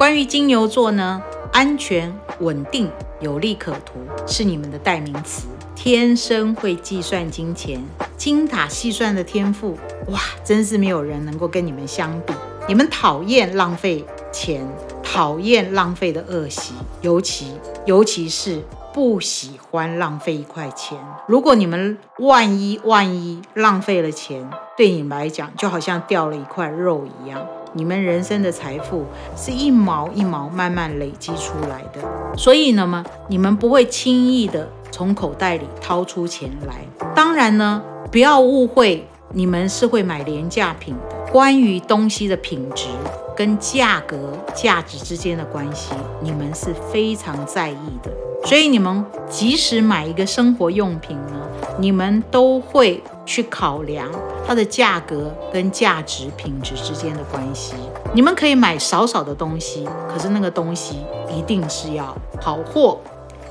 关于金牛座呢，安全、稳定、有利可图是你们的代名词。天生会计算金钱，精打细算的天赋，哇，真是没有人能够跟你们相比。你们讨厌浪费钱，讨厌浪费的恶习，尤其尤其是不喜欢浪费一块钱。如果你们万一万一浪费了钱，对你们来讲就好像掉了一块肉一样。你们人生的财富是一毛一毛慢慢累积出来的，所以呢么你们不会轻易的从口袋里掏出钱来。当然呢，不要误会，你们是会买廉价品的。关于东西的品质跟价格、价值之间的关系，你们是非常在意的。所以你们即使买一个生活用品呢，你们都会去考量它的价格跟价值品质之间的关系。你们可以买少少的东西，可是那个东西一定是要好货，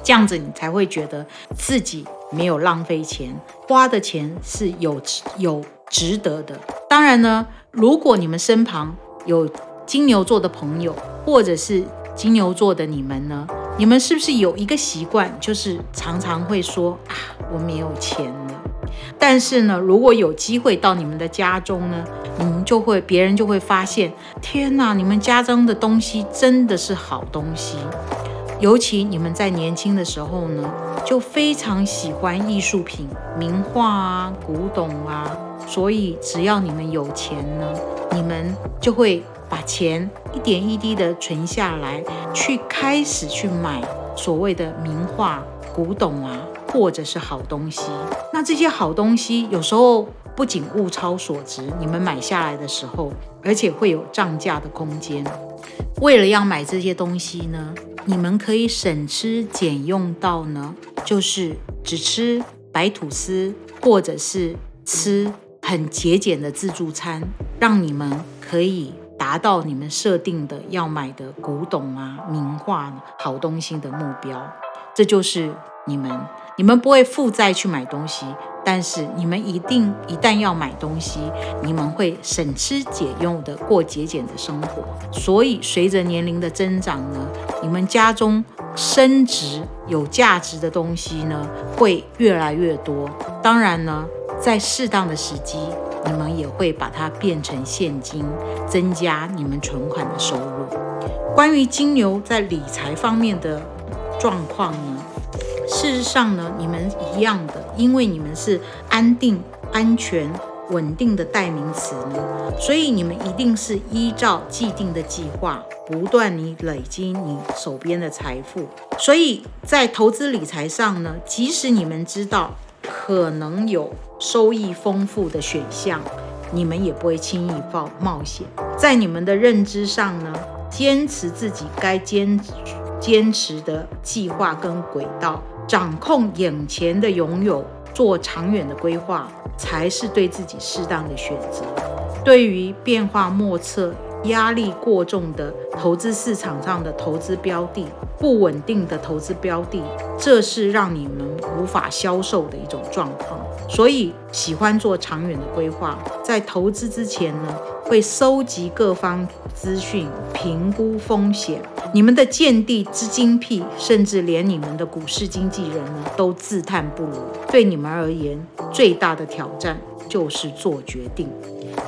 这样子你才会觉得自己没有浪费钱，花的钱是有有值得的。当然呢，如果你们身旁有金牛座的朋友，或者是金牛座的你们呢？你们是不是有一个习惯，就是常常会说啊，我没有钱了。但是呢，如果有机会到你们的家中呢，你们就会，别人就会发现，天哪，你们家中的东西真的是好东西。尤其你们在年轻的时候呢，就非常喜欢艺术品、名画啊、古董啊，所以只要你们有钱呢，你们就会。把钱一点一滴的存下来，去开始去买所谓的名画、古董啊，或者是好东西。那这些好东西有时候不仅物超所值，你们买下来的时候，而且会有涨价的空间。为了要买这些东西呢，你们可以省吃俭用到呢，就是只吃白吐司，或者是吃很节俭的自助餐，让你们可以。达到你们设定的要买的古董啊、名画好东西的目标，这就是你们。你们不会负债去买东西，但是你们一定一旦要买东西，你们会省吃俭用的过节俭的生活。所以随着年龄的增长呢，你们家中升值有价值的东西呢会越来越多。当然呢，在适当的时机。你们也会把它变成现金，增加你们存款的收入。关于金牛在理财方面的状况呢？事实上呢，你们一样的，因为你们是安定、安全、稳定的代名词呢，所以你们一定是依照既定的计划，不断你累积你手边的财富。所以在投资理财上呢，即使你们知道可能有。收益丰富的选项，你们也不会轻易冒冒险。在你们的认知上呢，坚持自己该坚坚持的计划跟轨道，掌控眼前的拥有，做长远的规划，才是对自己适当的选择。对于变化莫测。压力过重的投资市场上的投资标的，不稳定的投资标的，这是让你们无法销售的一种状况。所以，喜欢做长远的规划，在投资之前呢，会收集各方资讯，评估风险。你们的见地之精辟，甚至连你们的股市经纪人呢，都自叹不如。对你们而言，最大的挑战就是做决定。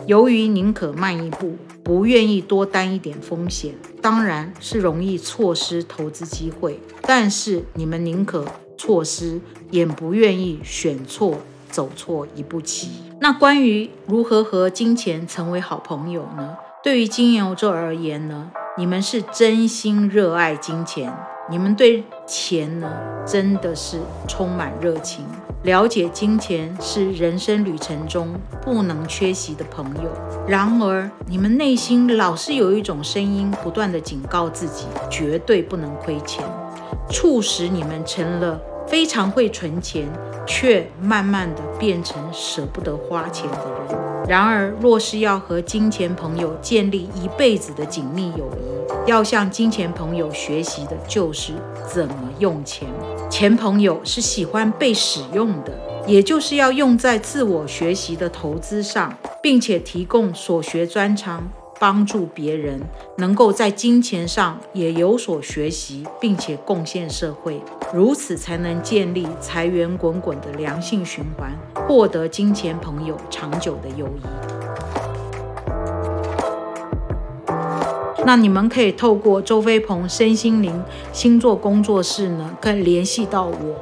由于宁可慢一步。不愿意多担一点风险，当然是容易错失投资机会。但是你们宁可错失，也不愿意选错、走错一步棋。那关于如何和金钱成为好朋友呢？对于金牛座而言呢，你们是真心热爱金钱，你们对钱呢真的是充满热情。了解金钱是人生旅程中不能缺席的朋友。然而，你们内心老是有一种声音，不断的警告自己，绝对不能亏钱，促使你们成了非常会存钱，却慢慢的变成舍不得花钱的人。然而，若是要和金钱朋友建立一辈子的紧密友谊，要向金钱朋友学习的就是怎么用钱。钱朋友是喜欢被使用的，也就是要用在自我学习的投资上，并且提供所学专长，帮助别人能够在金钱上也有所学习，并且贡献社会，如此才能建立财源滚滚的良性循环，获得金钱朋友长久的友谊。那你们可以透过周飞鹏身心灵星座工作室呢，可以联系到我。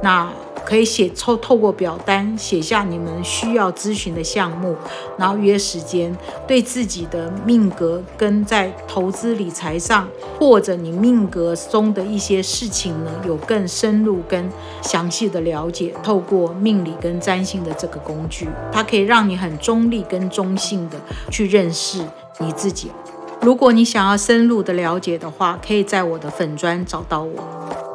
那可以写透透过表单写下你们需要咨询的项目，然后约时间，对自己的命格跟在投资理财上，或者你命格中的一些事情呢，有更深入跟详细的了解。透过命理跟占星的这个工具，它可以让你很中立跟中性的去认识你自己。如果你想要深入的了解的话，可以在我的粉砖找到我。